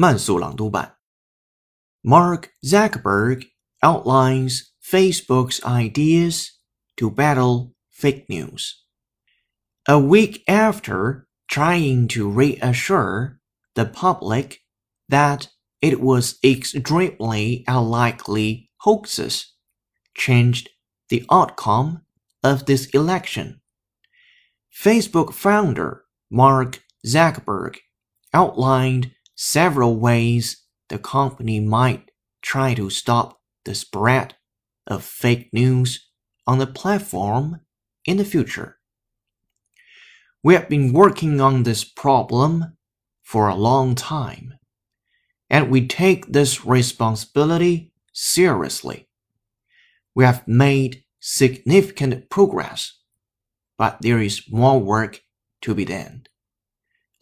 慢速朗读版。Mark Zuckerberg outlines Facebook's ideas to battle fake news. A week after trying to reassure the public that it was extremely unlikely hoaxes changed the outcome of this election. Facebook founder Mark Zuckerberg outlined several ways the company might try to stop the spread of fake news on the platform in the future. We have been working on this problem for a long time, and we take this responsibility seriously. We have made significant progress, but there is more work to be done.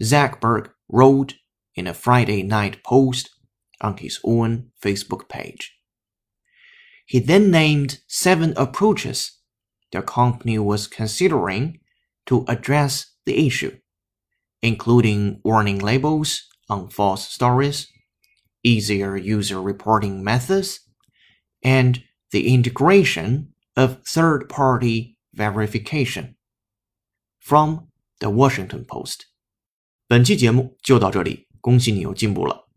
Zuckerberg wrote in a Friday night post on his own Facebook page. He then named seven approaches the company was considering to address the issue, including warning labels on false stories, easier user reporting methods, and the integration of third party verification. From the Washington Post. 本期节目就到这里， 恭喜你又进步了。